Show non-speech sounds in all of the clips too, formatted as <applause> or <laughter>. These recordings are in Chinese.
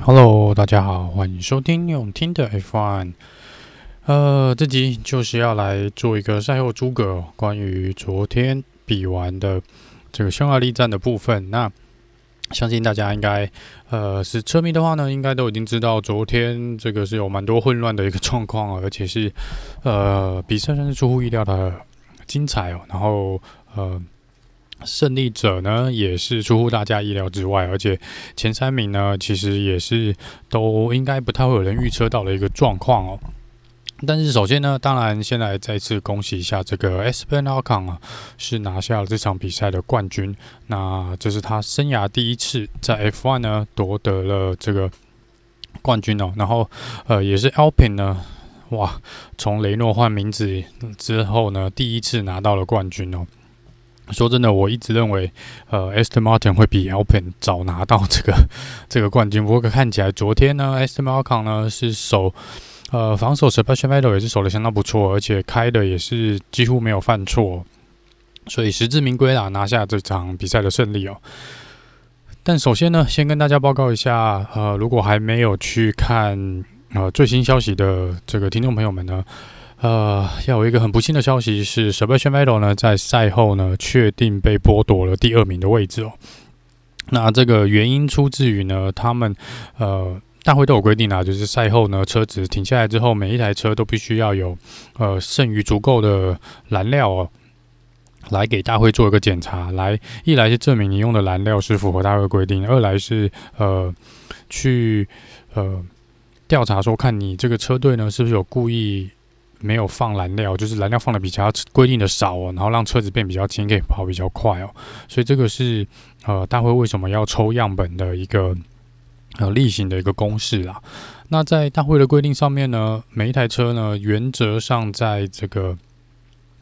Hello，大家好，欢迎收听永听的 F1。呃，这集就是要来做一个赛后诸葛，关于昨天比完的这个匈牙利站的部分。那相信大家应该，呃，是车迷的话呢，应该都已经知道，昨天这个是有蛮多混乱的一个状况，而且是呃，比赛算是出乎意料的精彩哦。然后，呃。胜利者呢，也是出乎大家意料之外，而且前三名呢，其实也是都应该不太会有人预测到的一个状况哦。但是首先呢，当然先来再次恭喜一下这个 Esteban Ocon 啊，是拿下了这场比赛的冠军。那这是他生涯第一次在 F1 呢夺得了这个冠军哦。然后呃，也是 Alpine 呢，哇，从雷诺换名字之后呢，第一次拿到了冠军哦。说真的，我一直认为，呃，Aston Martin 会比 Alpin 早拿到这个这个冠军。不过看起来，昨天呢，Aston Martin 呢是守，呃，防守 Sebastian Vettel 也是守得相当不错，而且开的也是几乎没有犯错，所以实至名归啦，拿下这场比赛的胜利哦。但首先呢，先跟大家报告一下，呃，如果还没有去看呃最新消息的这个听众朋友们呢。呃，要有一个很不幸的消息是，Sebastian Vettel 呢在赛后呢确定被剥夺了第二名的位置哦。那这个原因出自于呢，他们呃大会都有规定啊，就是赛后呢车子停下来之后，每一台车都必须要有呃剩余足够的燃料哦，来给大会做一个检查，来一来是证明你用的燃料是符合大会规定，二来是呃去呃调查说看你这个车队呢是不是有故意。没有放燃料，就是燃料放的比较规定的少哦，然后让车子变比较轻，可以跑比较快哦。所以这个是呃大会为什么要抽样本的一个呃例行的一个公式啦。那在大会的规定上面呢，每一台车呢原则上在这个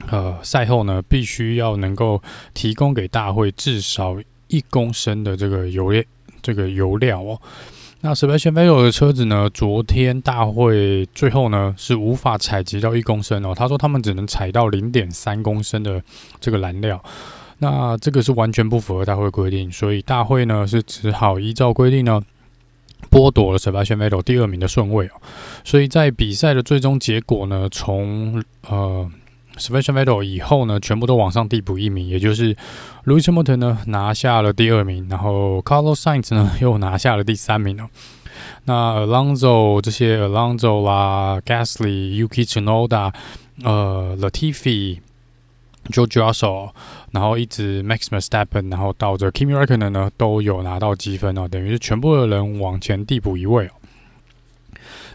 呃赛后呢必须要能够提供给大会至少一公升的这个油这个油料哦。那 Sebastian v e t t e 的车子呢？昨天大会最后呢是无法采集到一公升哦。他说他们只能采到零点三公升的这个燃料。那这个是完全不符合大会规定，所以大会呢是只好依照规定呢剥夺了 Sebastian v e t t e 第二名的顺位哦。所以在比赛的最终结果呢，从呃。Sebastian Vettel 以后呢，全部都往上递补一名，也就是 Lewis Hamilton 呢拿下了第二名，然后 Carlos Sainz 呢又拿下了第三名哦。那 Alonso 这些 Alonso 啦，Gasly、Yuki Tsunoda、呃 Latifi、George Russell，然后一直 Max Verstappen，然后到这 Kimi Räikkönen 呢都有拿到积分哦，等于是全部的人往前递补一位哦。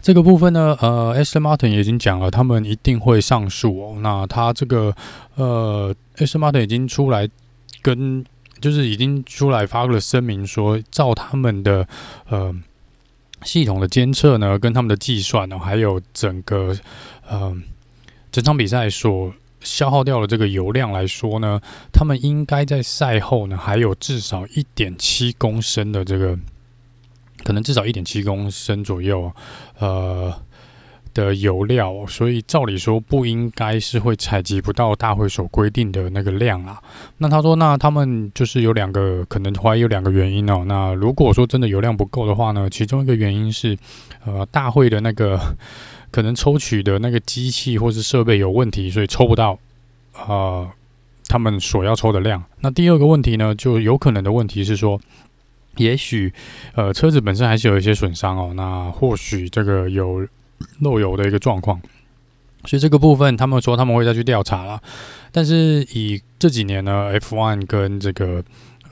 这个部分呢，呃，Aston Martin 也已经讲了，他们一定会上诉哦。那他这个，呃，Aston Martin 已经出来跟，就是已经出来发了声明说，照他们的呃系统的监测呢，跟他们的计算呢，还有整个呃整场比赛所消耗掉的这个油量来说呢，他们应该在赛后呢，还有至少一点七公升的这个。可能至少一点七公升左右，呃的油料，所以照理说不应该是会采集不到大会所规定的那个量啊。那他说，那他们就是有两个可能怀疑有两个原因哦。那如果说真的油量不够的话呢，其中一个原因是，呃，大会的那个可能抽取的那个机器或是设备有问题，所以抽不到，呃，他们所要抽的量。那第二个问题呢，就有可能的问题是说。也许，呃，车子本身还是有一些损伤哦。那或许这个有漏油的一个状况，所以这个部分他们说他们会再去调查了。但是以这几年呢，F1 跟这个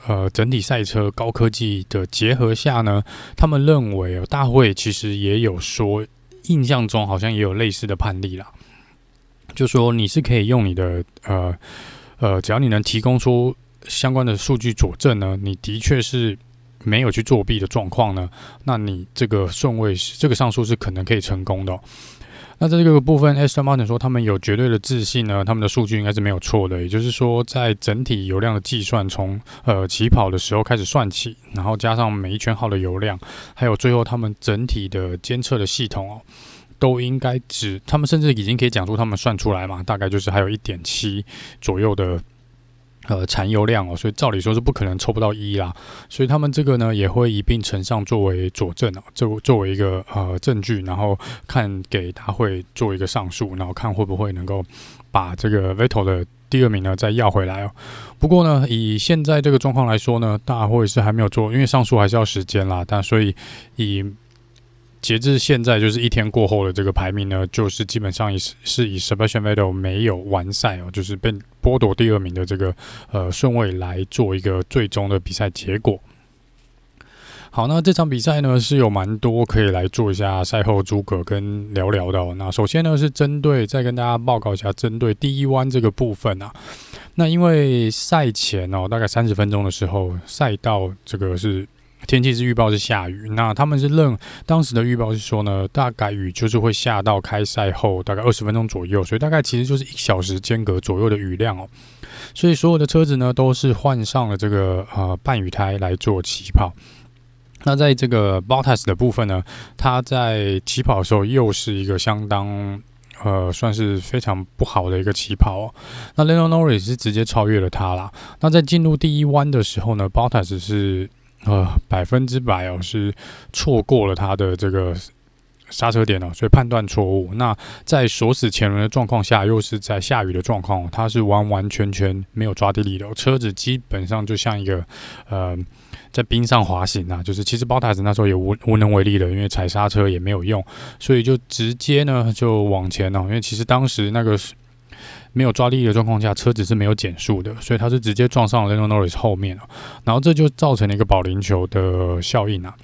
呃整体赛车高科技的结合下呢，他们认为，大会其实也有说，印象中好像也有类似的判例啦，就说你是可以用你的呃呃，只要你能提供出相关的数据佐证呢，你的确是。没有去作弊的状况呢，那你这个顺位是这个上诉是可能可以成功的。那在这个部分，Aston Martin 说他们有绝对的自信呢，他们的数据应该是没有错的。也就是说，在整体油量的计算，从呃起跑的时候开始算起，然后加上每一圈耗的油量，还有最后他们整体的监测的系统哦，都应该只他们甚至已经可以讲出他们算出来嘛，大概就是还有一点七左右的呃残油量哦，所以照理说是不可能抽不到一啦，所以他们这个呢也会一并呈上作为佐证哦，作作为一个呃证据，然后看给大会做一个上诉，然后看会不会能够把这个 Vettel 的第二名呢再要回来哦。不过呢，以现在这个状况来说呢，大会是还没有做，因为上诉还是要时间啦，但所以以。截至现在，就是一天过后的这个排名呢，就是基本上是是以 Sebastian Vettel 没有完赛哦，就是被剥夺第二名的这个呃顺位来做一个最终的比赛结果。好，那这场比赛呢是有蛮多可以来做一下赛后诸葛跟聊聊的哦。那首先呢是针对再跟大家报告一下，针对第一弯这个部分啊，那因为赛前哦大概三十分钟的时候，赛道这个是。天气是预报是下雨，那他们是认当时的预报是说呢，大概雨就是会下到开赛后大概二十分钟左右，所以大概其实就是一小时间隔左右的雨量哦。所以所有的车子呢都是换上了这个呃半雨胎来做起跑。那在这个 Bottas 的部分呢，他在起跑的时候又是一个相当呃算是非常不好的一个起跑哦。那 Lando Norris 是直接超越了他啦。那在进入第一弯的时候呢，Bottas 是。呃，百分之百哦，是错过了他的这个刹车点哦，所以判断错误。那在锁死前轮的状况下，又是在下雨的状况，他是完完全全没有抓地力的，车子基本上就像一个呃在冰上滑行啊，就是其实包塔子那时候也无无能为力了，因为踩刹车也没有用，所以就直接呢就往前了，因为其实当时那个。没有抓地力的状况下，车子是没有减速的，所以它是直接撞上了 Lando Norris 后面，然后这就造成了一个保龄球的效应啊。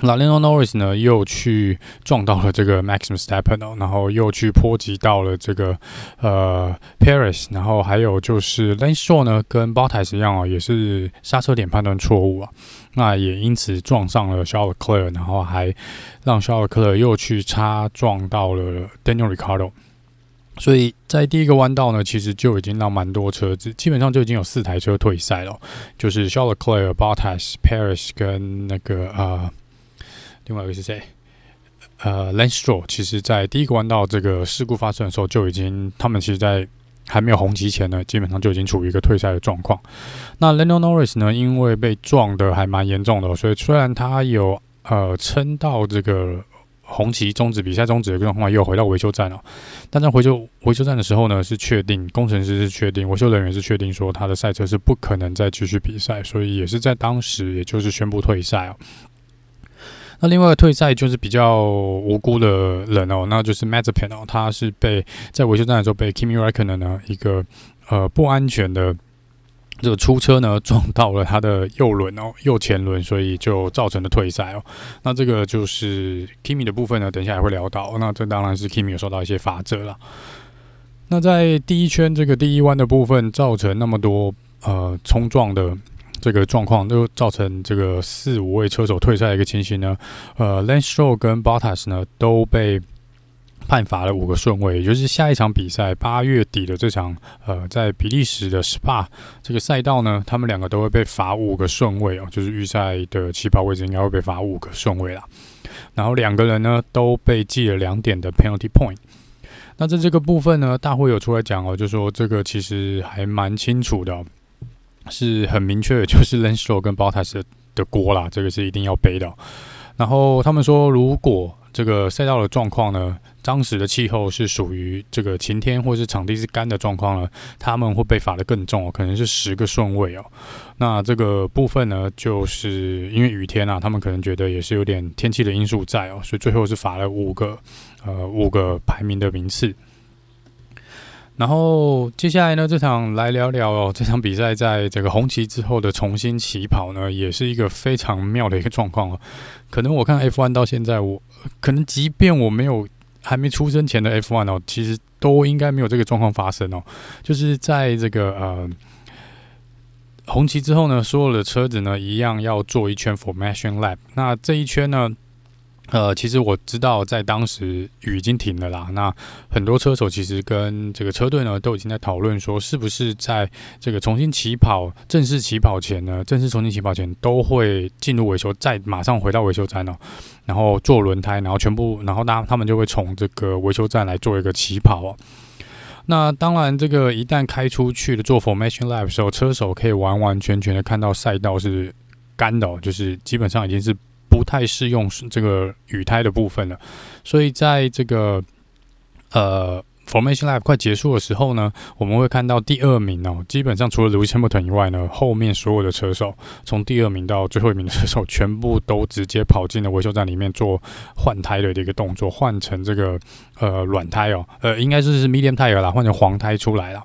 那 Lando Norris 呢，又去撞到了这个 Max Verstappen，然后又去波及到了这个呃 Perez，然后还有就是 Lance Stroll 呢，跟 Bottas 一样啊，也是刹车点判断错误啊，那也因此撞上了 Charles Leclerc，然后还让 Charles Leclerc 又去擦撞到了 Daniel Ricciardo。所以在第一个弯道呢，其实就已经让蛮多车子，基本上就已经有四台车退赛了，就是 Charles Leclerc、Bottas、Perez 跟那个呃，另外一个是谁？呃，Lance s t r o。其实，在第一个弯道这个事故发生的时候，就已经他们其实，在还没有红旗前呢，基本上就已经处于一个退赛的状况。那 Lando Norris 呢，因为被撞的还蛮严重的，所以虽然他有呃撑到这个。红旗终止，比赛终止的状况又回到维修站了。但在回修维修站的时候呢，是确定工程师是确定，维修人员是确定说他的赛车是不可能再继续比赛，所以也是在当时，也就是宣布退赛哦。那另外退赛就是比较无辜的人哦，那就是 Mazepin 哦，他是被在维修站的时候被 Kimi Räikkönen 呢一个呃不安全的。这个出车呢，撞到了他的右轮哦，右前轮，所以就造成了退赛哦。那这个就是 Kimi 的部分呢，等一下也会聊到。那这当然是 Kimi 有受到一些罚则了。那在第一圈这个第一弯的部分，造成那么多呃冲撞的这个状况，就造成这个四五位车手退赛的一个情形呢。呃，Lance Stroll 跟 Bottas 呢都被。判罚了五个顺位，也就是下一场比赛八月底的这场，呃，在比利时的 Spa 这个赛道呢，他们两个都会被罚五个顺位哦，就是预赛的起跑位置应该会被罚五个顺位啦。然后两个人呢都被记了两点的 penalty point。那在这个部分呢，大会有出来讲哦，就说这个其实还蛮清楚的，是很明确的，就是 Lenso 跟 Bottas 的锅啦，这个是一定要背的。然后他们说，如果这个赛道的状况呢，当时的气候是属于这个晴天或是场地是干的状况呢，他们会被罚得更重哦，可能是十个顺位哦。那这个部分呢，就是因为雨天啊，他们可能觉得也是有点天气的因素在哦，所以最后是罚了五个呃五个排名的名次。然后接下来呢，这场来聊聊哦，这场比赛在这个红旗之后的重新起跑呢，也是一个非常妙的一个状况哦。可能我看 F1 到现在，我可能即便我没有还没出生前的 F1 哦，其实都应该没有这个状况发生哦。就是在这个呃红旗之后呢，所有的车子呢一样要做一圈 formation lap。那这一圈呢，呃，其实我知道，在当时雨已经停了啦。那很多车手其实跟这个车队呢，都已经在讨论说，是不是在这个重新起跑、正式起跑前呢，正式重新起跑前都会进入维修，再马上回到维修站哦，然后做轮胎，然后全部，然后大他们就会从这个维修站来做一个起跑哦。那当然，这个一旦开出去的做 Formation Lap 的时候，车手可以完完全全的看到赛道是干的，就是基本上已经是太适用这个雨胎的部分了。所以在这个呃。Formation Lap 快结束的时候呢，我们会看到第二名哦，基本上除了 Lewis Hamilton 以外呢，后面所有的车手，从第二名到最后一名的车手，全部都直接跑进了维修站里面做换胎的一个动作，换成这个呃软胎哦，呃应该是是 Medium Tire 啦，换成黄胎出来了。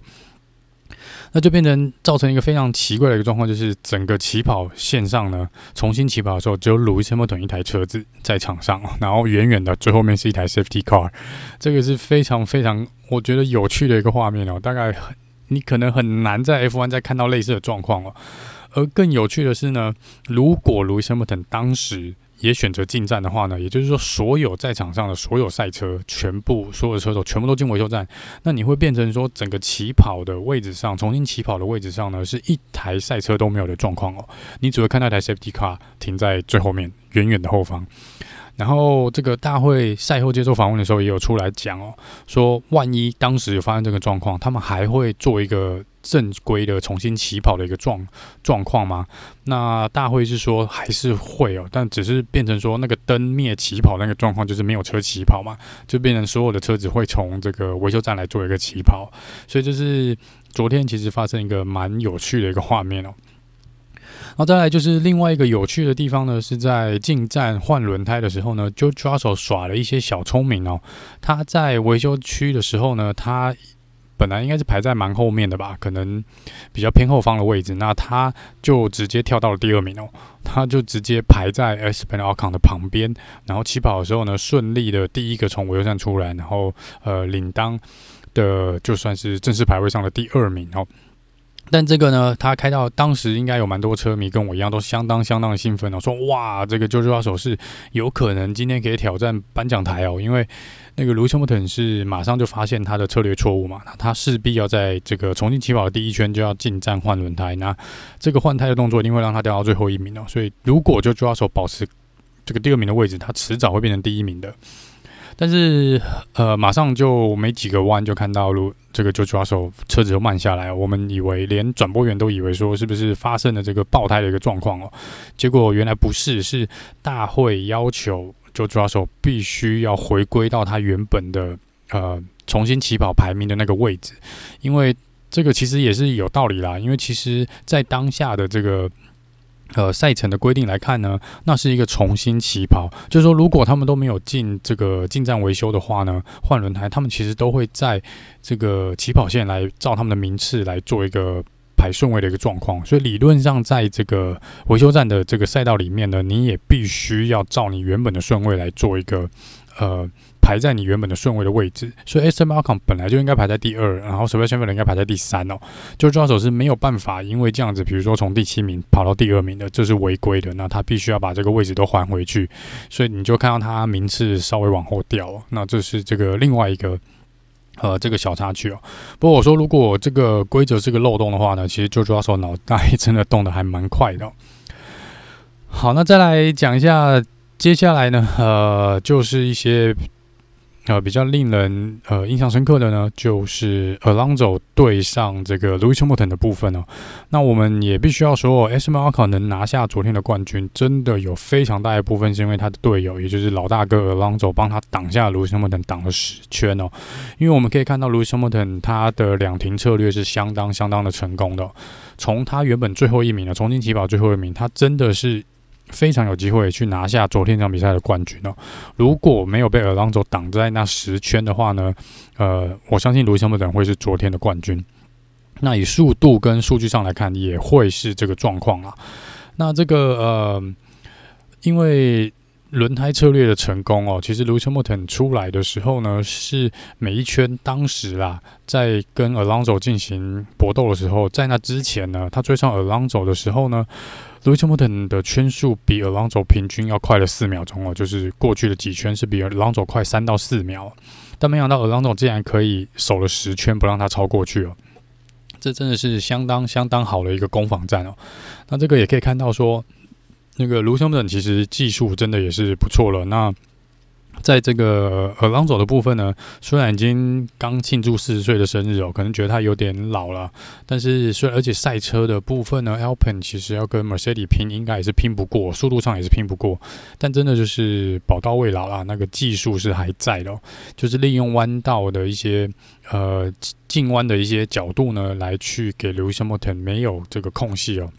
那就变成造成一个非常奇怪的一个状况，就是整个起跑线上呢，重新起跑的时候，只有 Lewis Hamilton 一台车子在场上，<laughs> 然后远远的最后面是一台 Safety Car，这个是非常非常我觉得有趣的一个画面哦。大概你可能很难在 F1 再看到类似的状况哦。而更有趣的是呢，如果 Lewis Hamilton 当时也选择进站的话呢，也就是说，所有在场上的所有赛车，全部所有的车手全部都进维修站，那你会变成说，整个起跑的位置上，重新起跑的位置上呢，是一台赛车都没有的状况哦。你只会看到一台 Safety Car 停在最后面，远远的后方。然后这个大会赛后接受访问的时候，也有出来讲哦，说万一当时有发生这个状况，他们还会做一个正规的重新起跑的一个状状况吗？那大会是说还是会哦，但只是变成说那个灯灭起跑那个状况，就是没有车起跑嘛，就变成所有的车子会从这个维修站来做一个起跑，所以就是昨天其实发生一个蛮有趣的一个画面哦。然后再来就是另外一个有趣的地方呢，是在进站换轮胎的时候呢，George Russell 耍了一些小聪明哦。他在维修区的时候呢，他本来应该是排在蛮后面的吧，可能比较偏后方的位置，那他就直接跳到了第二名哦。他就直接排在 Esteban Ocon 的旁边，然后起跑的时候呢，顺利的第一个从维修站出来，然后呃领当的就算是正式排位上的第二名哦。但这个呢，他开到当时应该有蛮多车迷跟我一样，都相当相当的兴奋哦，说哇，这个 George Russell 是有可能今天可以挑战颁奖台哦，因为那个 Lewis Hamilton 是马上就发现他的策略错误嘛，那他势必要在这个重新起跑的第一圈就要进站换轮胎，那这个换胎的动作一定会让他掉到最后一名哦，所以如果就抓手保持这个第二名的位置，他迟早会变成第一名的。但是，呃，马上就没几个弯就看到路，这个就抓手车子就慢下来。我们以为连转播员都以为说是不是发生了这个爆胎的一个状况哦，结果原来不是，是大会要求就抓手必须要回归到他原本的呃重新起跑排名的那个位置，因为这个其实也是有道理啦，因为其实在当下的这个。呃，赛程的规定来看呢，那是一个重新起跑，就是说，如果他们都没有进这个进站维修的话呢，换轮胎，他们其实都会在这个起跑线来照他们的名次来做一个排顺位的一个状况。所以理论上，在这个维修站的这个赛道里面呢，你也必须要照你原本的顺位来做一个呃。排在你原本的顺位的位置，所以 Esteban Ocon 本来就应该排在第二，然后 s e b a s t i a n 应该排在第三哦。就抓手是没有办法，因为这样子，比如说从第七名跑到第二名的，这是违规的，那他必须要把这个位置都还回去，所以你就看到他名次稍微往后掉。那这是这个另外一个呃这个小插曲哦。不过我说，如果这个规则是个漏洞的话呢，其实就抓手脑袋 <laughs> 真的动得还蛮快的。好，那再来讲一下，接下来呢，呃，就是一些。呃，比较令人呃印象深刻的呢，就是 Alonso 对上这个 Lewis Hamilton 的部分哦。那我们也必须要说，Esteban Ocon 能拿下昨天的冠军，真的有非常大一部分是因为他的队友，也就是老大哥 Alonso 帮他挡下 Lewis Hamilton 挡了十圈哦。因为我们可以看到 Lewis Hamilton 他的两停策略是相当相当的成功的，从他原本最后一名的重新起跑最后一名，他真的是。非常有机会去拿下昨天这场比赛的冠军哦。如果没有被尔朗佐挡在那十圈的话呢，呃，我相信卢森堡等会是昨天的冠军。那以速度跟数据上来看，也会是这个状况啊。那这个呃，因为。轮胎策略的成功哦，其实 Lewis Hamilton 出来的时候呢，是每一圈当时啦，在跟 Alonso 进行搏斗的时候，在那之前呢，他追上 Alonso 的时候呢，Lewis Hamilton 的圈数比 Alonso 平均要快了四秒钟哦，就是过去的几圈是比 Alonso 快三到四秒，但没想到 Alonso 竟然可以守了十圈不让他超过去哦，这真的是相当相当好的一个攻防战哦，那这个也可以看到说。那个卢森本其实技术真的也是不错了。那在这个 Alonso 的部分呢，虽然已经刚庆祝四十岁的生日哦，可能觉得他有点老了，但是虽然而且赛车的部分呢，Alpine 其实要跟 Mercedes 拼，应该也是拼不过，速度上也是拼不过，但真的就是宝刀未老啦，那个技术是还在的，就是利用弯道的一些呃进弯的一些角度呢，来去给 Lewis Hamilton 没有这个空隙哦。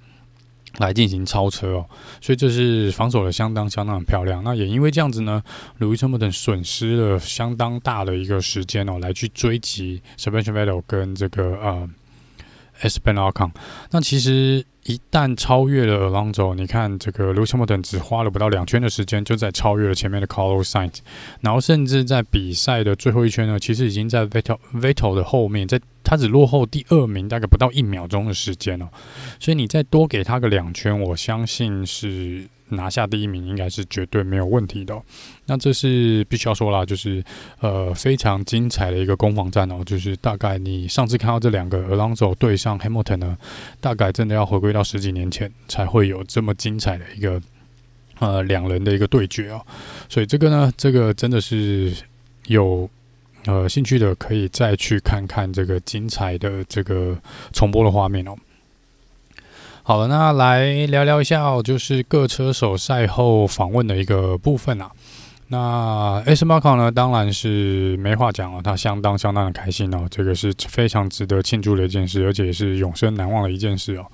来进行超车哦，所以这是防守的相当相当漂亮。那也因为这样子呢鲁伊·车姆等损失了相当大的一个时间哦，来去追击 Sebastian Vettel 跟这个呃 Spen Alcon，。那其实。一旦超越了 Alonso，你看这个 Lewis Hamilton 只花了不到两圈的时间，就在超越了前面的 Carlos Sainz，然后甚至在比赛的最后一圈呢，其实已经在 Vettel Vettel 的后面，在他只落后第二名，大概不到一秒钟的时间哦，所以你再多给他个两圈，我相信是。拿下第一名应该是绝对没有问题的。那这是必须要说啦，就是呃非常精彩的一个攻防战哦。就是大概你上次看到这两个 Alonso 对上 Hamilton 呢，大概真的要回归到十几年前才会有这么精彩的一个呃两人的一个对决哦。所以这个呢，这个真的是有呃兴趣的可以再去看看这个精彩的这个重播的画面哦。好了，那来聊聊一下哦，就是各车手赛后访问的一个部分啊。那 Esteban Ocon 呢，当然是没话讲了，他相当相当的开心哦，这个是非常值得庆祝的一件事，而且也是永生难忘的一件事哦。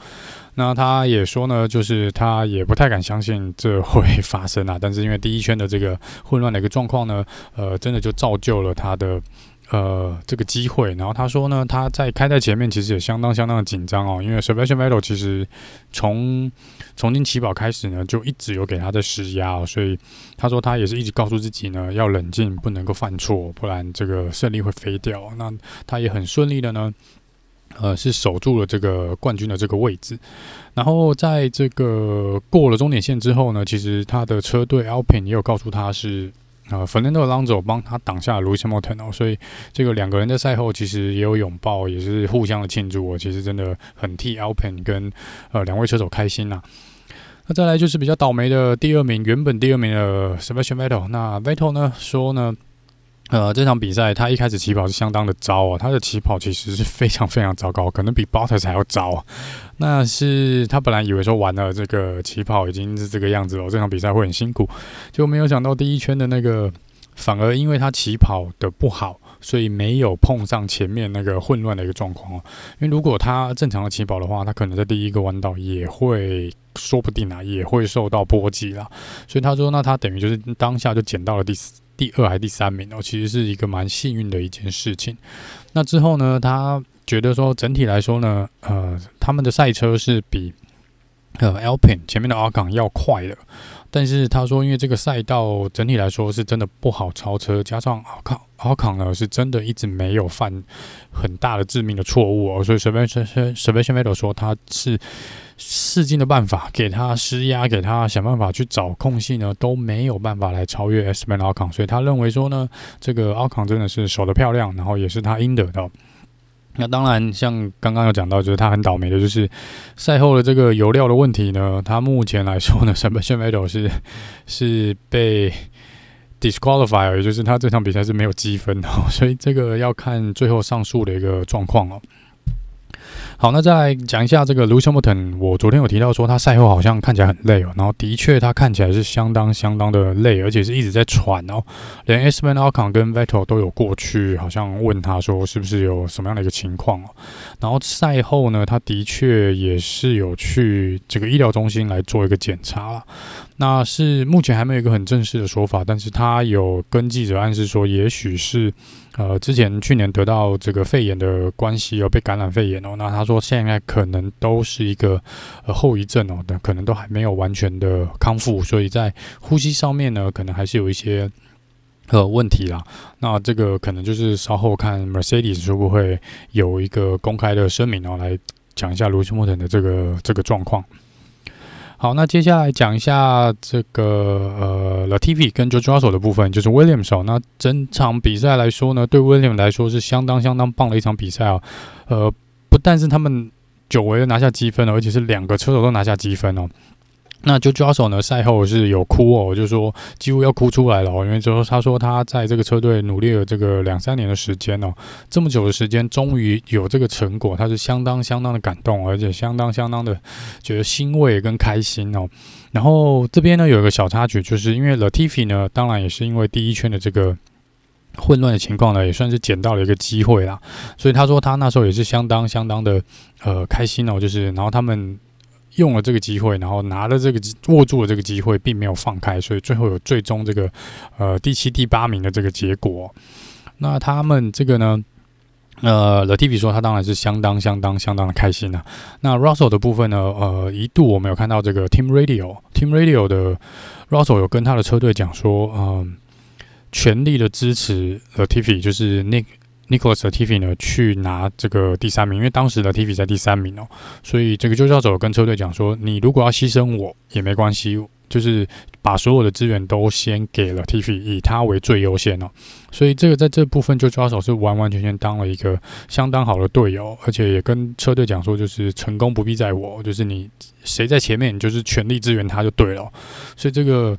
那他也说呢，就是他也不太敢相信这会发生啊，但是因为第一圈的这个混乱的一个状况呢，呃，真的就造就了他的。呃，这个机会，然后他说呢，他在开在前面其实也相当相当的紧张哦，因为 Sebastian Vettel 其实从重新起跑开始呢，就一直有给他的施压哦，所以他说他也是一直告诉自己呢，要冷静，不能够犯错，不然这个胜利会飞掉。那他也很顺利的呢，呃，是守住了这个冠军的这个位置。然后在这个过了终点线之后呢，其实他的车队 Alpine 也有告诉他是。啊，Fernando l o n z o 帮他挡下了 Lewis Hamilton 哦，所以这个两个人的赛后其实也有拥抱，也是互相的庆祝哦。其实真的很替 Alpin 跟呃两位车手开心呐。那再来就是比较倒霉的第二名，原本第二名的 Sebastian Vettel，那 Vettel 呢说呢？呃，这场比赛他一开始起跑是相当的糟哦，他的起跑其实是非常非常糟糕，可能比 Bottas 还要糟。那是他本来以为说完了这个起跑已经是这个样子了，这场比赛会很辛苦，结果没有想到第一圈的那个反而因为他起跑的不好，所以没有碰上前面那个混乱的一个状况哦。因为如果他正常的起跑的话，他可能在第一个弯道也会说不定啊，也会受到波及啦。所以他说，那他等于就是当下就捡到了第四。第二还第三名哦，其实是一个蛮幸运的一件事情。那之后呢，他觉得说整体来说呢，呃，他们的赛车是比呃 Alpine 前面的 Ocon 要快的。但是他说，因为这个赛道整体来说是真的不好超车，加上 Ocon Ocon 呢是真的一直没有犯很大的致命的错误哦，所以 Sebastian Sebastian v e t t 说他是。试尽的办法给他施压，给他想办法去找空隙呢，都没有办法来超越 Esteban Ocon，所以他认为说呢，这个 Ocon 真的是守得漂亮，然后也是他应得的。那当然，像刚刚有讲到，就是他很倒霉的，就是赛后的这个油料的问题呢，他目前来说呢，Sebastian Vettel 是 <laughs> 是被 disqualified，也就是他这场比赛是没有积分的，所以这个要看最后上诉的一个状况哦。好，那再来讲一下这个 Lewis Hamilton。我昨天有提到说，他赛后好像看起来很累哦，然后的确他看起来是相当相当的累，而且是一直在喘哦。连 e s p e n Alcon 跟 Vettel 都有过去，好像问他说是不是有什么样的一个情况哦。然后赛后呢，他的确也是有去这个医疗中心来做一个检查了。那是目前还没有一个很正式的说法，但是他有跟记者暗示说，也许是呃之前去年得到这个肺炎的关系，有被感染肺炎哦。那他说现在可能都是一个呃后遗症哦，但可能都还没有完全的康复，所以在呼吸上面呢，可能还是有一些呃问题啦。那这个可能就是稍后看 Mercedes 会不会有一个公开的声明哦，来讲一下 Lewis Hamilton 的这个这个状况。好，那接下来讲一下这个呃，Latifi 跟 Jojo 手的部分，就是 Williams 哦。那整场比赛来说呢，对 Williams 来说是相当相当棒的一场比赛啊。呃，不但是他们久违的拿下积分了，而且是两个车手都拿下积分哦。那 Jojo Russell 呢？赛后是有哭哦，就说几乎要哭出来了哦，因为就说他说他在这个车队努力了这个两三年的时间哦，这么久的时间，终于有这个成果，他是相当相当的感动，而且相当相当的觉得欣慰跟开心哦。然后这边呢有一个小插曲，就是因为 Latifi 呢，当然也是因为第一圈的这个混乱的情况呢，也算是捡到了一个机会啦，所以他说他那时候也是相当相当的呃开心哦，就是然后他们。用了这个机会，然后拿了这个握住了这个机会，并没有放开，所以最后有最终这个呃第七、第八名的这个结果。那他们这个呢，呃，Latifi 说他当然是相当、相当、相当的开心了、那 Russell 的部分呢，呃，一度我们有看到这个 Team Radio，Team Radio 的 Russell 有跟他的车队讲说，嗯、全力的支持 Latifi，就是 Nick。Nicholas Latifi 呢，去拿这个第三名，因为当时 Latifi 在第三名哦，所以这个就叫走跟车队讲说，你如果要牺牲我也没关系，就是把所有的资源都先给了 Tivi，以他为最优先哦。所以这个在这部分就抓手是完完全全当了一个相当好的队友，而且也跟车队讲说，就是成功不必在我，就是你谁在前面，你就是全力支援他就对了。所以这个。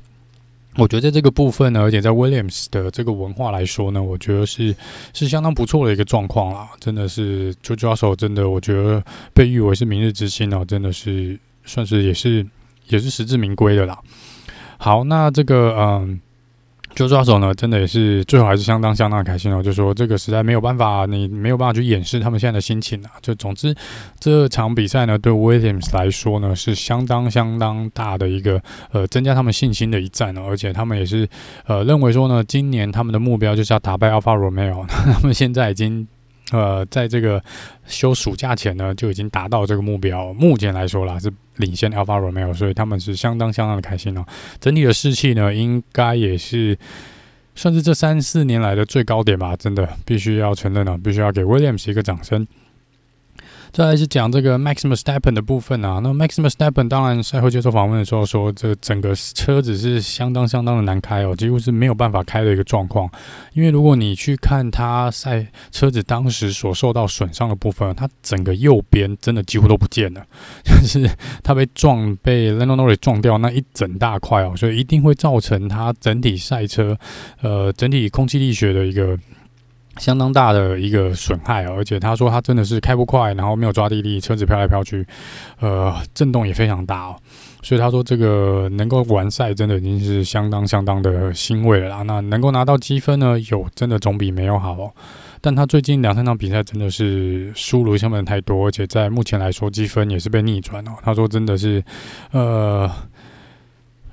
我觉得在这个部分呢，而且在 Williams 的这个文化来说呢，我觉得是是相当不错的一个状况啦。真的是，Gedrosio 真的，我觉得被誉为是明日之星哦，真的是算是也是也是实至名归的啦。好，那这个嗯。就抓手呢，真的也是最后还是相当相当开心哦。就说这个实在没有办法，你没有办法去掩饰他们现在的心情啊。就总之这场比赛呢，对 Williams 来说呢，是相当相当大的一个呃增加他们信心的一战哦。而且他们也是呃认为说呢，今年他们的目标就是要打败 Alfa Romeo。<laughs> 他们现在已经。呃，在这个休暑假前呢，就已经达到这个目标。目前来说啦，是领先 Alpha Romeo，所以他们是相当相当的开心哦。整体的士气呢，应该也是算是这三四年来的最高点吧。真的，必须要承认了，必须要给 Williams 一个掌声。再来是讲这个 Max Verstappen 的部分啊，那 Max Verstappen 当然赛后接受访问的时候说，这整个车子是相当相当的难开哦，几乎是没有办法开的一个状况。因为如果你去看他赛车子当时所受到损伤的部分，他整个右边真的几乎都不见了，<laughs> 就是他被撞被 Lando Norris 撞掉那一整大块哦，所以一定会造成他整体赛车呃整体空气力学的一个。相当大的一个损害哦，而且他说他真的是开不快，然后没有抓地力，车子飘来飘去，呃，震动也非常大哦，所以他说这个能够完赛真的已经是相当相当的欣慰了啦。那能够拿到积分呢，有真的总比没有好哦。但他最近两三场比赛真的是输卢成本太多，而且在目前来说积分也是被逆转哦。他说真的是，呃。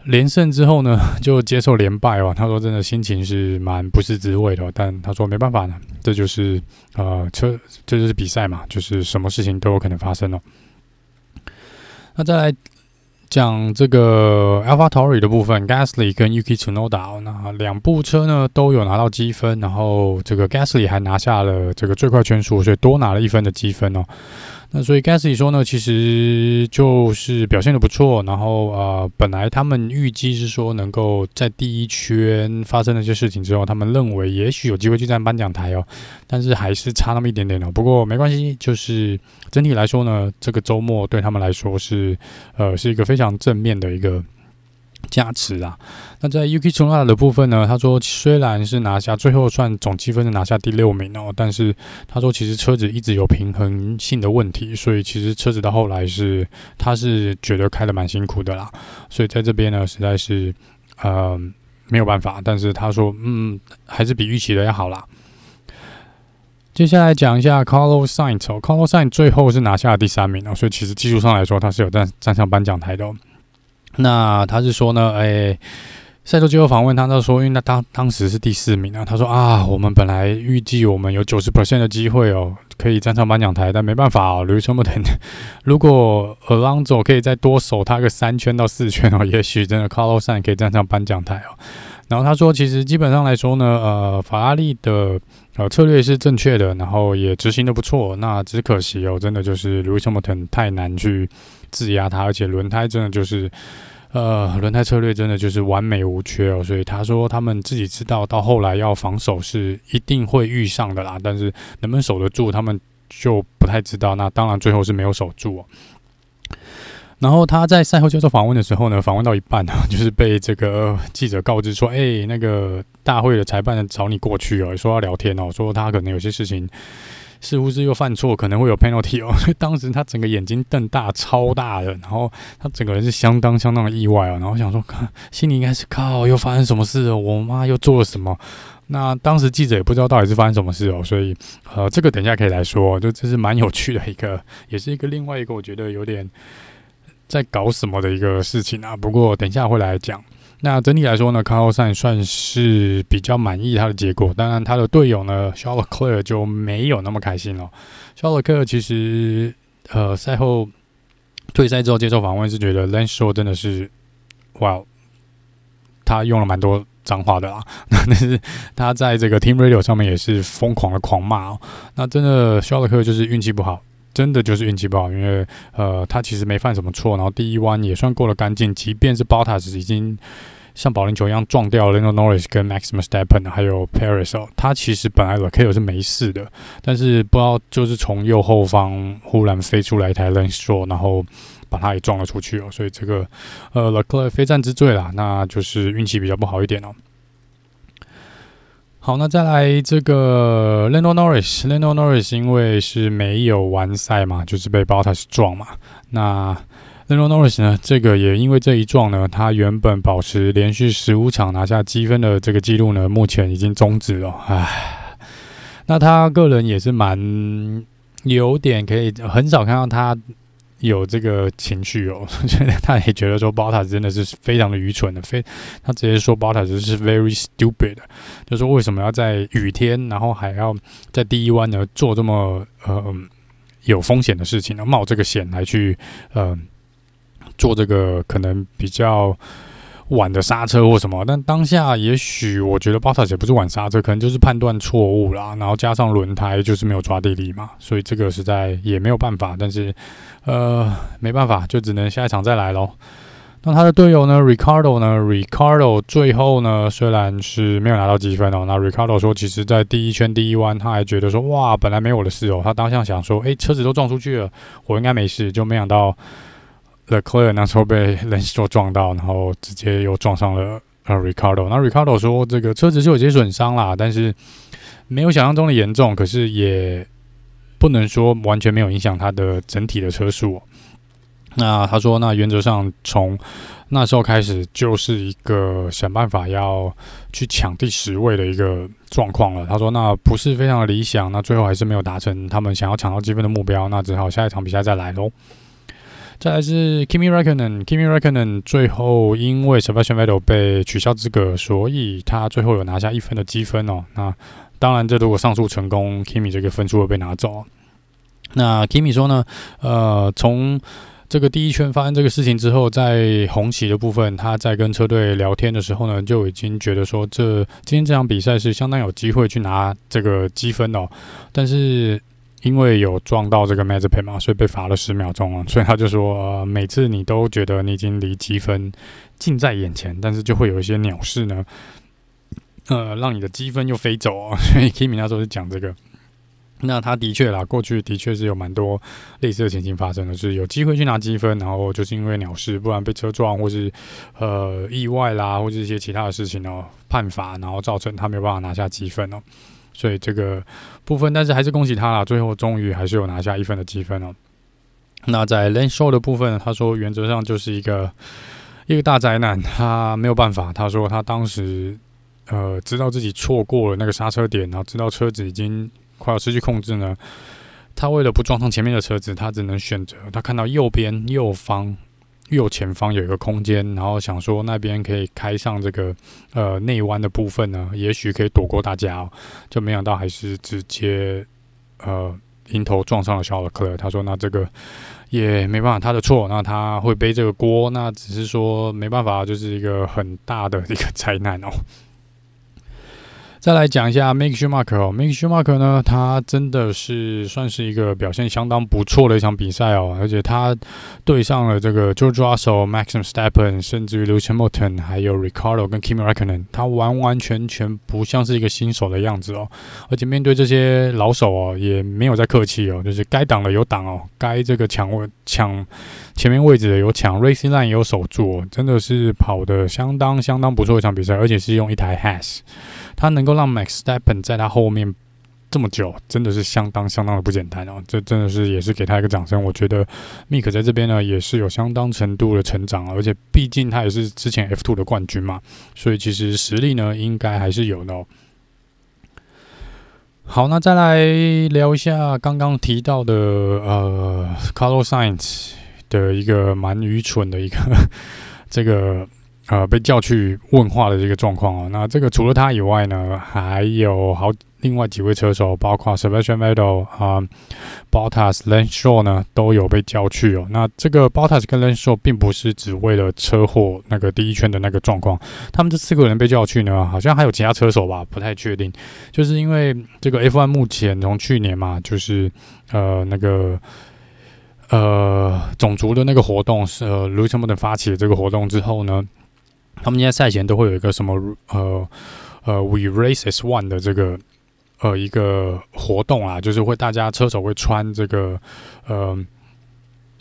连胜之后呢，<laughs> 就接受连败哦。他说：“真的心情是蛮不是滋味的，但他说没办法呢，这就是呃车，这就是比赛嘛，就是什么事情都有可能发生哦。”那再来讲这个 AlphaTauri 的部分，Gasly 跟 Yuki Tsunoda 那两部车呢都有拿到积分，然后这个 Gasly 还拿下了这个最快圈数，所以多拿了一分的积分哦。那所以 Gasly 说呢，其实就是表现的不错，然后呃，本来他们预计是说能够在第一圈发生那些事情之后，他们认为也许有机会去站颁奖台哦，但是还是差那么一点点哦。不过没关系，就是整体来说呢，这个周末对他们来说是呃是一个非常正面的一个。加持啊！那在 Yuki Tsunoda 的部分呢？他说虽然是拿下最后算总积分是拿下第六名哦，但是他说其实车子一直有平衡性的问题，所以其实车子到后来是他是觉得开得蛮辛苦的啦。所以在这边呢，实在是呃没有办法。但是他说嗯，还是比预期的要好啦。接下来讲一下 Carlos Sainz，Carlos Sainz 最后是拿下了第三名哦，所以其实技术上来说他是有站站上颁奖台的哦。那他是说呢，哎、欸，赛后最后访问他，他说，因为他当当时是第四名啊，他说啊，我们本来预计我们有九十 percent 的机会哦，可以站上颁奖台，但没办法哦，Lewis <laughs> Hamilton，如果 Alonso 可以再多守他个三圈到四圈哦，<laughs> 也许真的 Carlos 可以站上颁奖台哦。然后他说，其实基本上来说呢，呃，法拉利的呃策略是正确的，然后也执行的不错，那只可惜哦，真的就是 Lewis Hamilton 太难去。质押他，而且轮胎真的就是，呃，轮胎策略真的就是完美无缺哦。所以他说他们自己知道，到后来要防守是一定会遇上的啦。但是能不能守得住，他们就不太知道。那当然最后是没有守住哦。然后他在赛后接受访问的时候呢，访问到一半啊，就是被这个记者告知说：“哎、那个大会的裁判找你过去哦，说要聊天哦，说他可能有些事情似乎是又犯错，可能会有 penalty 哦。<laughs> ”所以当时他整个眼睛瞪大，超大的，然后他整个人是相当相当的意外哦。然后想说，看心里应该是靠，又发生什么事了？我妈又做了什么？那当时记者也不知道到底是发生什么事哦。所以呃，这个等一下可以来说，就这是蛮有趣的一个，也是一个另外一个我觉得有点。在搞什么的一个事情啊？不过等一下会来讲。那整体来说呢，Carlos Sainz 算是比较满意他的结果。当然，他的队友呢，Charles Leclerc 就没有那么开心了。Charles Leclerc 其实呃赛后退赛之后接受访问是觉得 Lance Stroll 真的是哇，他用了蛮多脏话的啦。<laughs> 但是他在这个 Team Radio 上面也是疯狂的狂骂哦。那真的 Charles Leclerc 就是运气不好。真的就是运气不好，因为呃，他其实没犯什么错，然后第一弯也算过得干净。即便是 Bottas 已经像保龄球一样撞掉 Lando Norris 跟 Max Verstappen 还有 Perez 哦，他其实本来 l e c l e r 是没事的，但是不知道就是从右后方忽然飞出来一台 Lancero，然后把他也撞了出去哦，所以这个呃 l e c l e r 非战之罪啦，那就是运气比较不好一点哦。好，那再来这个 Lando Norris，Lando Norris 因为是没有完赛嘛，就是被 Bottas 撞嘛。那 Lando Norris 呢，这个也因为这一撞呢，他原本保持连续十五场拿下积分的这个记录呢，目前已经终止了。唉，那他个人也是蛮有点可以，很少看到他。有这个情绪哦，<laughs> 觉得他也觉得说 b o t a 真的是非常的愚蠢的，非他直接说 b o t a 是 very stupid，就说为什么要在雨天，然后还要在第一弯呢做这么呃有风险的事情呢，冒这个险来去呃做这个可能比较。晚的刹车或什么，但当下也许我觉得 Bottas 也不是晚刹车，可能就是判断错误啦，然后加上轮胎就是没有抓地力嘛，所以这个实在也没有办法。但是呃，没办法，就只能下一场再来喽。那他的队友呢，Ricardo 呢，Ricardo 最后呢虽然是没有拿到积分哦，那 Ricardo 说，其实在第一圈第一弯他还觉得说，哇，本来没我的事哦，他当下想说，诶，车子都撞出去了，我应该没事，就没想到。Leclerc 那时候被 Lance 就撞到，然后直接又撞上了呃 Ricardo。那 Ricardo 说这个车子是有些损伤啦，但是没有想象中的严重，可是也不能说完全没有影响他的整体的车速。那他说，那原则上从那时候开始就是一个想办法要去抢第十位的一个状况了。他说，那不是非常的理想，那最后还是没有达成他们想要抢到积分的目标，那只好下一场比赛再来喽。再来是 Kimi Räikkönen，Kimi Räikkönen 最后因为 Sebastian Vettel 被取消资格，所以他最后有拿下一分的积分哦。那当然，这如果上诉成功，Kimi 这个分数会被拿走。那 Kimi 说呢，呃，从这个第一圈发生这个事情之后，在红旗的部分，他在跟车队聊天的时候呢，就已经觉得说，这今天这场比赛是相当有机会去拿这个积分哦。但是因为有撞到这个 Mazepin 嘛，所以被罚了十秒钟啊。所以他就说，呃，每次你都觉得你已经离积分近在眼前，但是就会有一些鸟事呢，呃，让你的积分又飞走啊。<laughs> 所以 Kimi 那时候是讲这个。那他的确啦，过去的确是有蛮多类似的情形发生的，就是有机会去拿积分，然后就是因为鸟事，不然被车撞或是呃意外啦，或者一些其他的事情哦，判罚，然后造成他没有办法拿下积分哦。所以这个部分，但是还是恭喜他啦，最后终于还是有拿下一分的积分哦。那在 Lane Show 的部分，他说原则上就是一个一个大灾难，他没有办法。他说他当时呃知道自己错过了那个刹车点，然后知道车子已经快要失去控制呢。他为了不撞上前面的车子，他只能选择他看到右边右方。右前方有一个空间，然后想说那边可以开上这个呃内弯的部分呢，也许可以躲过大家哦，就没想到还是直接呃迎头撞上了小勒克。他说那这个也没办法，他的错，那他会背这个锅，那只是说没办法，就是一个很大的一个灾难哦。再来讲一下 Mick Schumacher 哦，Mick Schumacher 呢，他真的是算是一个表现相当不错的一场比赛哦，而且他对上了这个 George Russell、Maxim s t e p p e n 甚至于 Lewis Hamilton，还有 Ricardo 跟 Kimi Raikkonen，他完完全全不像是一个新手的样子哦，而且面对这些老手哦，也没有在客气哦，就是该挡的有挡哦，该这个抢位抢前面位置的有抢，Racing Line 也有守住哦，真的是跑得相当相当不错的一场比赛，而且是用一台 Has。他能够让 Max s t e p p e n 在他后面这么久，真的是相当相当的不简单哦！这真的是也是给他一个掌声。我觉得 Mick 在这边呢也是有相当程度的成长，而且毕竟他也是之前 F2 的冠军嘛，所以其实实力呢应该还是有的哦。好，那再来聊一下刚刚提到的呃，Carlos Sainz 的一个蛮愚蠢的一个 <laughs> 这个。呃，被叫去问话的这个状况哦，那这个除了他以外呢，还有好另外几位车手，包括 Sebastian Vettel 啊、呃、Bottas、Lance Stroll 呢，都有被叫去哦。那这个 Bottas 跟 Lanceroine 并不是只为了车祸那个第一圈的那个状况，他们这四个人被叫去呢，好像还有其他车手吧，不太确定。就是因为这个 F1 目前从去年嘛，就是呃那个。呃，种族的那个活动是呃，Lewis Hamilton 发起的这个活动之后呢，他们现在赛前都会有一个什么呃呃，We Races One 的这个呃一个活动啊，就是会大家车手会穿这个呃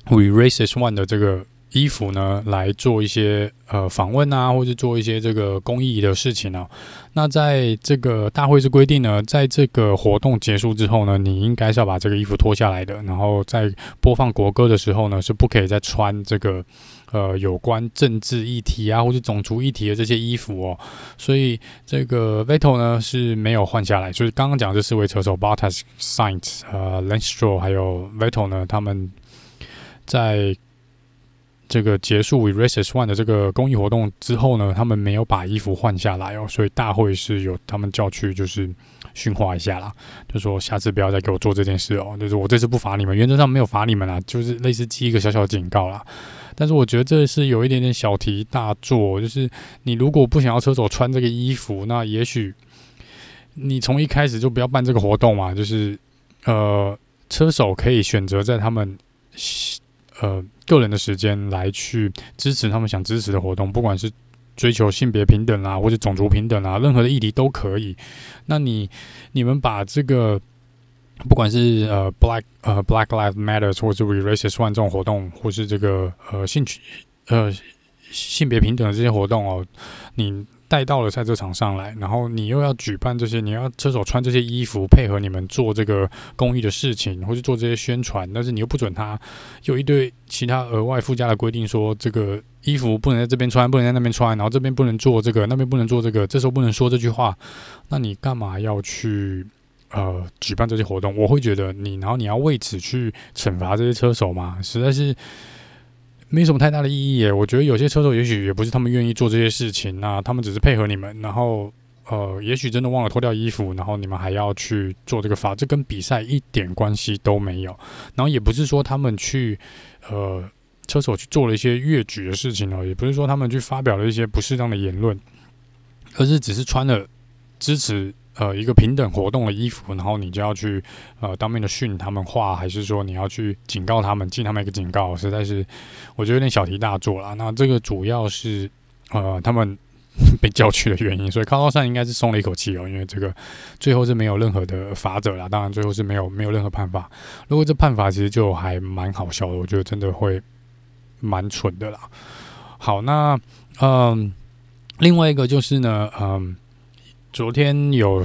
We Races One 的这个。衣服呢，来做一些呃访问啊，或者做一些这个公益的事情啊。那在这个大会是规定呢，在这个活动结束之后呢，你应该是要把这个衣服脱下来的。然后在播放国歌的时候呢，是不可以再穿这个呃有关政治议题啊，或者种族议题的这些衣服哦。所以这个 v e t o 呢是没有换下来。就是刚刚讲的这四位车手，Bottas、Sainz、呃 Lance Stroll 还有 v e t o 呢，他们在。这个结束 We Races One 的这个公益活动之后呢，他们没有把衣服换下来哦，所以大会是有他们叫去就是训话一下啦，就说下次不要再给我做这件事哦，就是我这次不罚你们，原则上没有罚你们啦，就是类似记一个小小的警告啦。但是我觉得这是有一点点小题大做，就是你如果不想要车手穿这个衣服，那也许你从一开始就不要办这个活动嘛，就是呃，车手可以选择在他们。呃，个人的时间来去支持他们想支持的活动，不管是追求性别平等啊，或者种族平等啊，任何的议题都可以。那你你们把这个不管是呃 Black 呃 Black Lives Matters，或者 We Race as One 这种活动，或是这个呃性取呃性别平等的这些活动哦，你。带到了赛车场上来，然后你又要举办这些，你要车手穿这些衣服配合你们做这个公益的事情，或是做这些宣传，但是你又不准他有一堆其他额外附加的规定，说这个衣服不能在这边穿，不能在那边穿，然后这边不能做这个，那边不能做这个，这时候不能说这句话，那你干嘛要去呃举办这些活动？我会觉得你，然后你要为此去惩罚这些车手吗？实在是。没什么太大的意义耶，我觉得有些车手也许也不是他们愿意做这些事情，那他们只是配合你们，然后呃，也许真的忘了脱掉衣服，然后你们还要去做这个法，这跟比赛一点关系都没有。然后也不是说他们去呃车手去做了一些越矩的事情哦，也不是说他们去发表了一些不适当的言论，而是只是穿了支持。呃，一个平等活动的衣服，然后你就要去呃当面的训他们话，还是说你要去警告他们，记他们一个警告？实在是我觉得有点小题大做了。那这个主要是呃他们被叫去的原因，所以卡洛山应该是松了一口气哦，因为这个最后是没有任何的罚则啦，当然最后是没有没有任何判罚。如果这判罚其实就还蛮好笑的，我觉得真的会蛮蠢的啦。好，那嗯、另外一个就是呢，嗯、昨天有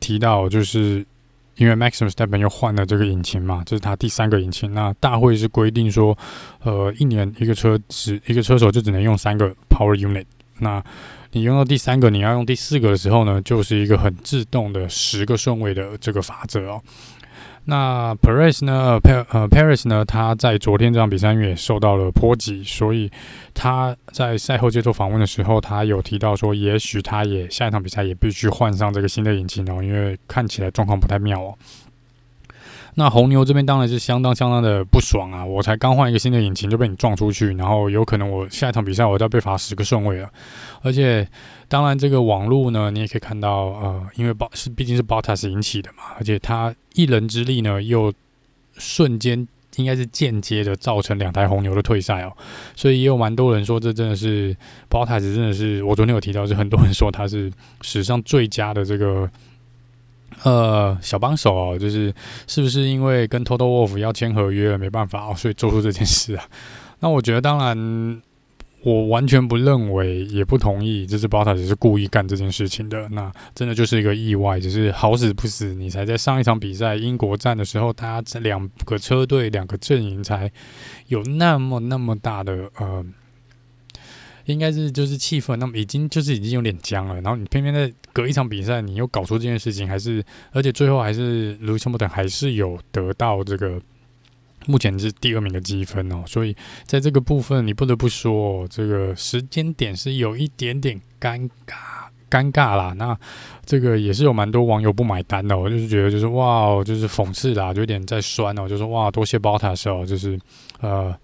提到，就是因为 Maximum Stepen 又换了这个引擎嘛，这是他第三个引擎。那大会是规定说，呃，一年一个车只一个车手就只能用三个 Power Unit。那你用到第三个，你要用第四个的时候呢，就是一个很自动的十个顺位的这个法则哦。那 Paris 呢呃 Paris 呢？他在昨天这场比赛也受到了波及，所以他在赛后接受访问的时候，他有提到说，也许他也下一场比赛也必须换上这个新的引擎哦，因为看起来状况不太妙哦。那红牛这边当然是相当相当的不爽啊！我才刚换一个新的引擎就被你撞出去，然后有可能我下一场比赛我就要被罚十个顺位了。而且，当然这个网络呢，你也可以看到，呃，因为保是毕竟是 Bottas 引起的嘛，而且他一人之力呢，又瞬间应该是间接的造成两台红牛的退赛哦。所以也有蛮多人说，这真的是 Bottas 真的是，我昨天有提到，是很多人说他是史上最佳的这个。呃，小帮手哦，就是是不是因为跟 Toto Wolf 要签合约了，没办法哦，所以做出这件事啊？那我觉得，当然，我完全不认为，也不同意，这是 Bottas 只是故意干这件事情的。那真的就是一个意外，只是好死不死，你才在上一场比赛英国站的时候，大家两个车队、两个阵营才有那么那么大的呃。应该是就是气氛，那么已经就是已经有点僵了。然后你偏偏在隔一场比赛，你又搞出这件事情，还是而且最后还是 Lewis Hamilton 还是有得到这个目前是第二名的积分哦。所以在这个部分，你不得不说，这个时间点是有一点点尴尬尴尬啦。那这个也是有蛮多网友不买单的，我就是觉得就是哇，就是讽刺啦，就有点在酸哦，就是哇，多谢 Bottas 哦，就是呃。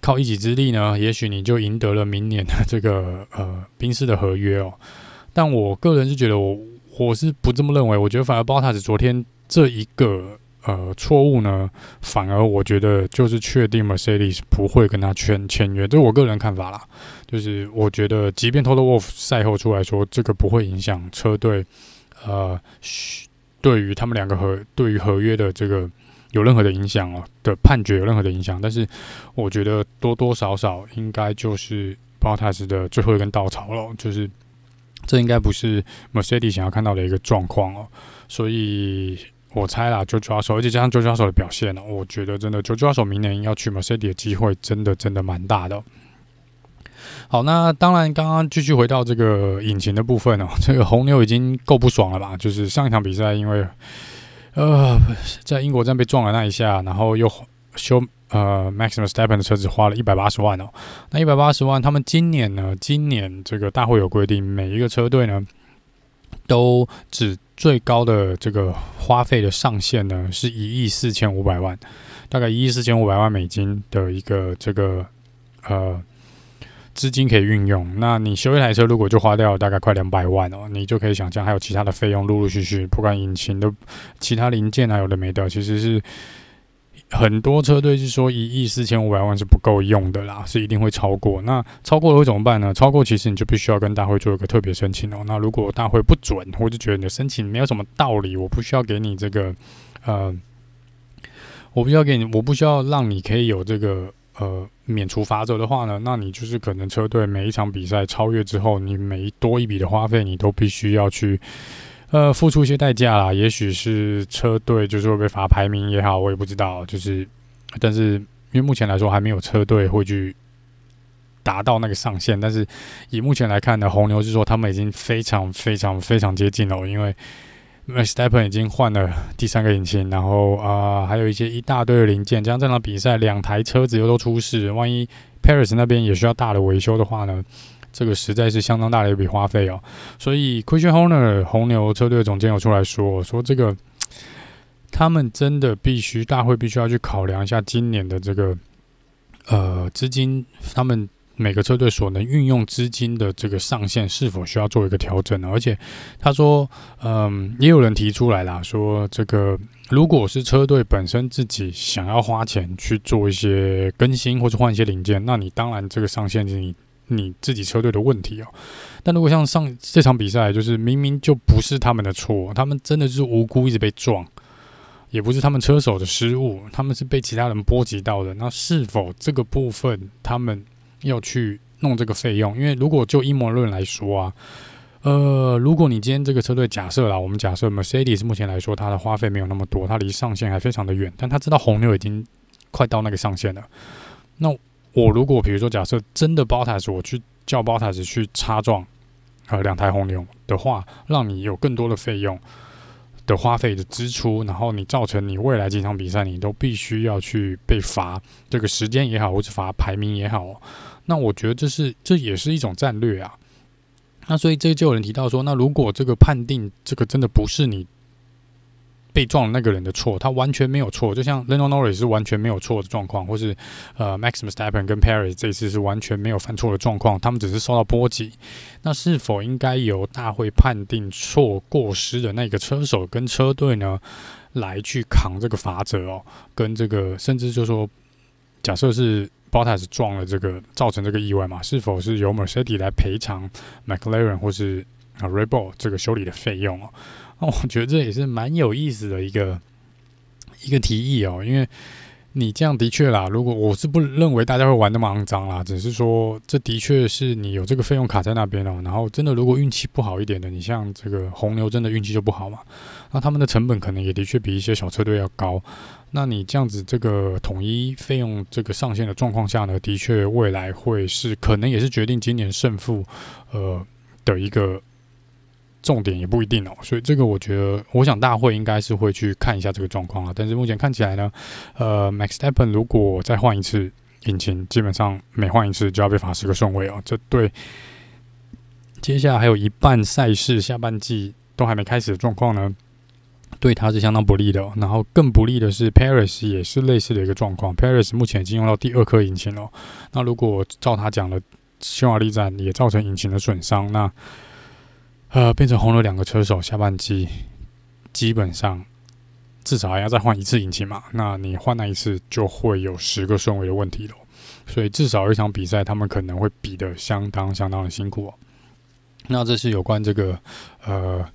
靠一己之力呢，也许你就赢得了明年的 <laughs> 这个呃宾士的合约哦。但我个人是觉得我，我是不这么认为。我觉得反而 b o t a s 昨天这一个呃错误呢，反而我觉得就是确定 Mercedes 不会跟他签签约，这是我个人看法啦。就是我觉得，即便 Toto Wolff 赛后出来说这个不会影响车队呃对于他们两个合对于合约的这个。有任何的影响哦的判决有任何的影响，但是我觉得多多少少应该就是 b o t a s 的最后一根稻草了，就是这应该不是 Mercedes 想要看到的一个状况哦，所以我猜啦，George Russell，而且加上 George Russell 的表现呢，我觉得真的 George Russell 明年要去 Mercedes 的机会真的真的蛮大的。好，那当然刚刚继续回到这个引擎的部分哦，这个红牛已经够不爽了吧？就是上一场比赛因为。呃，在英国站被撞了那一下，然后又修呃 Max Verstappen 的车子花了一百八十万哦。那一百八十万，他们今年呢？今年这个大会有规定，每一个车队呢都只最高的这个花费的上限呢是一亿四千五百万，大概一亿四千五百万美金的一个这个呃。资金可以运用，那你修一台车如果就花掉大概快两百万哦，你就可以想象还有其他的费用陆陆续续，不管引擎的其他零件啊，有的没的，其实是很多车队是说一亿四千五百万是不够用的啦，是一定会超过。那超过了会怎么办呢？超过其实你就必须要跟大会做一个特别申请哦。那如果大会不准，我就觉得你的申请没有什么道理，我不需要给你这个呃，我不需要给你，我不需要让你可以有这个。呃，免除罚则的话呢，那你就是可能车队每一场比赛超越之后，你每多一笔的花费，你都必须要去呃付出一些代价啦。也许是车队就是会被罚排名也好，我也不知道。就是，但是因为目前来说还没有车队会去达到那个上限，但是以目前来看呢，红牛是说他们已经非常非常非常接近了，因为。Verstappen 已经换了第三个引擎，然后啊、还有一些一大堆的零件。这样这场比赛两台车子又都出事，万一 Paris 那边也需要大的维修的话呢，这个实在是相当大的一笔花费哦。所以 Christian Horner 红牛车队的总监有出来说，说这个他们真的必须大会必须要去考量一下今年的这个呃资金，他们。每个车队所能运用资金的这个上限是否需要做一个调整呢？而且他说，嗯，也有人提出来啦，说这个如果是车队本身自己想要花钱去做一些更新或者换一些零件，那你当然这个上限是你你自己车队的问题哦。但如果像上这场比赛，就是明明就不是他们的错，他们真的是无辜一直被撞，也不是他们车手的失误，他们是被其他人波及到的。那是否这个部分他们？要去弄这个费用，因为如果就阴谋论来说啊，呃，如果你今天这个车队假设啦，我们假设 Mercedes 目前来说它的花费没有那么多，它离上限还非常的远，但他知道红牛已经快到那个上限了。那我如果比如说假设真的 botas，我去叫 botas 去擦撞呃两台红牛的话，让你有更多的费用。的花费的支出，然后你造成你未来几场比赛你都必须要去被罚，这个时间也好，或者罚排名也好，那我觉得这是这也是一种战略啊。那所以这就有人提到说，那如果这个判定这个真的不是你被撞的那个人的错，他完全没有错。就像 Lando Norris 是完全没有错的状况，或是呃 Max Verstappen 跟 Perez 这次是完全没有犯错的状况，他们只是受到波及。那是否应该由大会判定错过失的那个车手跟车队呢，来去扛这个罚则哦？跟这个甚至就说，假设是 Bottas 撞了这个造成这个意外嘛，是否是由 Mercedes 来赔偿 McLaren 或是 Rebel 这个修理的费用哦？那我觉得这也是蛮有意思的一个一个提议哦，因为你这样的确啦，如果我是不认为大家会玩那么肮脏啦，只是说这的确是你有这个费用卡在那边哦，然后真的如果运气不好一点的，你像这个红牛真的运气就不好嘛，那他们的成本可能也的确比一些小车队要高，那你这样子这个统一费用这个上限的状况下呢，的确未来会是可能也是决定今年胜负呃的一个。重点也不一定哦，所以这个我觉得，我想大会应该是会去看一下这个状况啊。但是目前看起来呢，呃，Max Verstappen 如果再换一次引擎，基本上每换一次就要被罚十个顺位哦。这对接下来还有一半赛事下半季都还没开始的状况呢，对他是相当不利的哦。然后更不利的是，Perez 也是类似的一个状况。Perez 目前已经用到第二颗引擎了。那如果照他讲的，匈牙利站也造成引擎的损伤，那。呃，变成红了两个车手，下半季基本上至少还要再换一次引擎嘛？那你换那一次就会有十个顺位的问题了，所以至少一场比赛他们可能会比的相当相当的辛苦哦。那这是有关这个呃。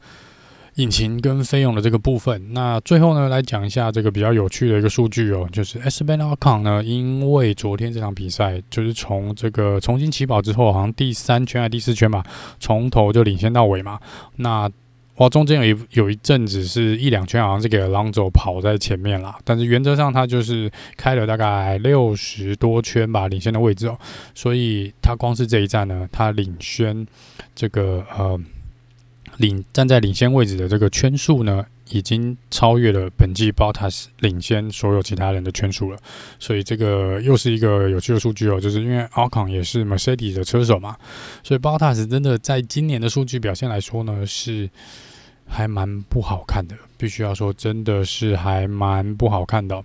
引擎跟费用的这个部分，那最后呢，来讲一下这个比较有趣的一个数据哦，就是 Esteban Ocon 呢，因为昨天这场比赛就是从这个重新起跑之后，好像第三圈还是第四圈吧，从头就领先到尾嘛。那哇，中间有一有一阵子是一两圈，好像是给 Alonso 跑在前面啦，但是原则上他就是开了大概六十多圈吧，领先的位置哦。所以他光是这一站呢，他领先这个呃。领站在领先位置的这个圈数呢，已经超越了本季 Bottas 领先所有其他人的圈数了。所以这个又是一个有趣的数据哦，就是因为 Ocon 也是 Mercedes 的车手嘛，所以 Bottas 真的在今年的数据表现来说呢，是还蛮不好看的。必须要说，真的是还蛮不好看的。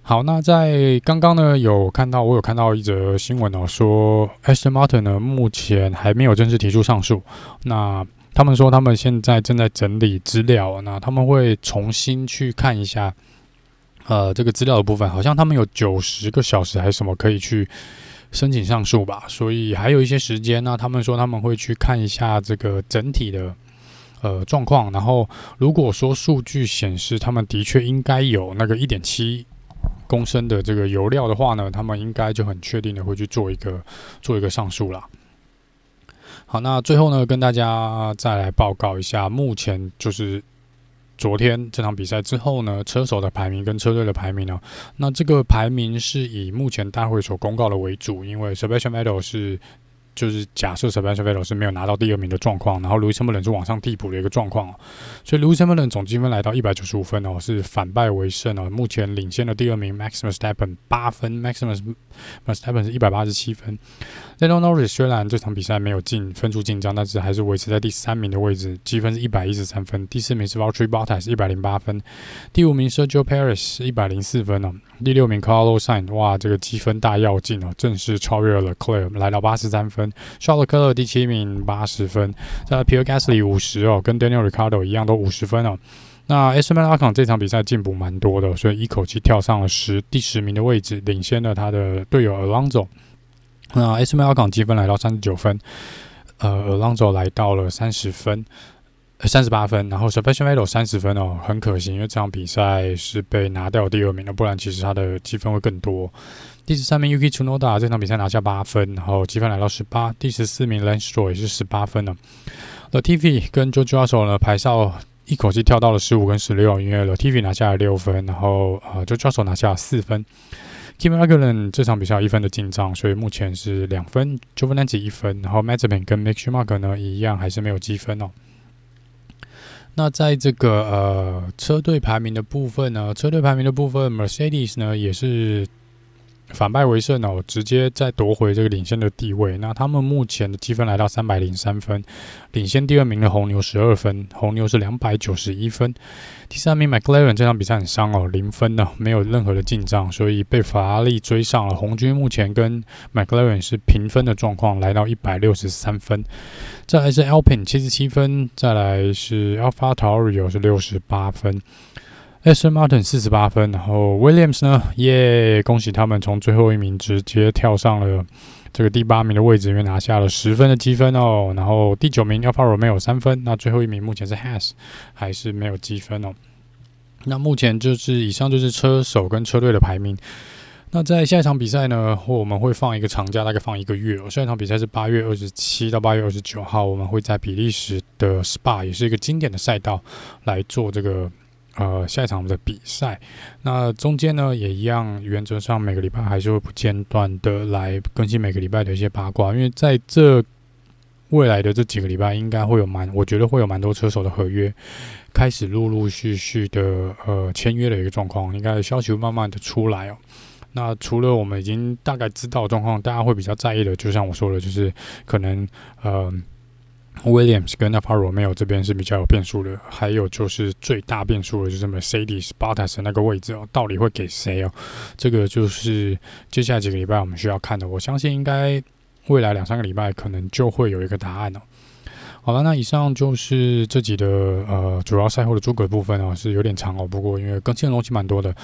好，那在刚刚呢，有看到我有看到一则新闻哦，说 Aston Martin 呢目前还没有正式提出上诉。那他们说，他们现在正在整理资料，那他们会重新去看一下，呃，这个资料的部分，好像他们有九十个小时还是什么可以去申请上诉吧，所以还有一些时间呢。他们说他们会去看一下这个整体的呃状况，然后如果说数据显示他们的确应该有那个一点七公升的这个油料的话呢，他们应该就很确定的会去做一个做一个上诉了。好，那最后呢，跟大家再来报告一下，目前就是昨天这场比赛之后呢，车手的排名跟车队的排名呢，那这个排名是以目前大会所公告的为主，因为 Sebastian Vettel 是。就是假设 Sebastian Vettel 是没有拿到第二名的状况，然后 Lewis Hamilton 是往上替补的一个状况，所以 Lewis Hamilton 总积分来到一百九十五分哦，是反败为胜哦，目前领先的第二名 Max Verstappen 八分，Max Verstappen 是一百八十七分。Lando Norris 虽然这场比赛没有进分数进账，但是还是维持在第三名的位置，积分是一百一十三分。第四名是 Valtteri Bottas 一百零八分，第五名 Sergio Perez 一百零四分哦，第六名 Carlos Sain，哇，这个积分大跃进哦，正式超越了 Clear，来到八十三分。肖尔克勒第七名，八十分。在 Pierre Gasly 五十哦，跟 Daniel Ricciardo 一样，都五十分哦。那 Esteban Ocon 这场比赛进步蛮多的，所以一口气跳上了十第十名的位置，领先了他的队友 Alonso。那 Esteban Ocon 积分来到三十九分，呃，Alonso 来到了三十分。三十八分，然后 Sebastian Vettel 三十分哦，很可惜，因为这场比赛是被拿掉第二名的，不然其实他的积分会更多。第十三名 Yuki Tsunoda 这场比赛拿下八分，然后积分来到十八。第十四名 Lance Stroll 也是十八分呢。Latifi 跟 George Russell 呢排上一口气跳到了十五跟十六，因为 Latifi 拿下了六分，然后呃 George Russell 拿下了四分。Kimi Räikkönen 这场比赛有一分的进账，所以目前是两分。Giovinazzi 一分，然后 Mazepin 跟 Mick Schumacher 呢一样还是没有积分哦。那在这个呃车队排名的部分呢，车队排名的部分，Mercedes 呢也是反败为胜哦，直接再夺回这个领先的地位。那他们目前的积分来到三百零三分，领先第二名的红牛十二分，红牛是两百九十一分。第三名 McLaren 这场比赛很伤哦，零分呢，没有任何的进账，所以被法拉利追上了。红军目前跟 McLaren 是平分的状况，来到一百六十三分。再来是 Alpine 七十七分，再来是 AlphaTauri 是六十八分。Aston Martin 四十八分，然后 Williams 呢，耶，恭喜他们从最后一名直接跳上了这个第八名的位置，因为拿下了十分的积分哦。然后第九名 Alfa Romeo 三分，那最后一名目前是 Has 还是没有积分哦。那目前就是以上就是车手跟车队的排名。那在下一场比赛呢，我们会放一个长假，大概放一个月哦。下一场比赛是八月二十七到八月二十九号，我们会在比利时的 Spa，也是一个经典的赛道来做这个。呃，下一场的比赛，那中间呢也一样，原则上每个礼拜还是会不间断的来更新每个礼拜的一些八卦，因为在这未来的这几个礼拜，应该会有蛮，我觉得会有蛮多车手的合约开始陆陆续续的呃签约的一个状况，应该消息会慢慢的出来哦。那除了我们已经大概知道状况，大家会比较在意的，就像我说的，就是可能呃。Williams 跟 Alfa Romeo 这边是比较有变数的，还有就是最大变数的就是 Mercedes Bottas 那个位置哦，到底会给谁哦？这个就是接下来几个礼拜我们需要看的。我相信应该未来两三个礼拜可能就会有一个答案哦。好了，那以上就是这集的呃主要赛后的诸葛部分哦，是有点长哦，不过因为更新的东西蛮多的，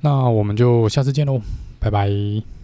那我们就下次见喽，拜拜。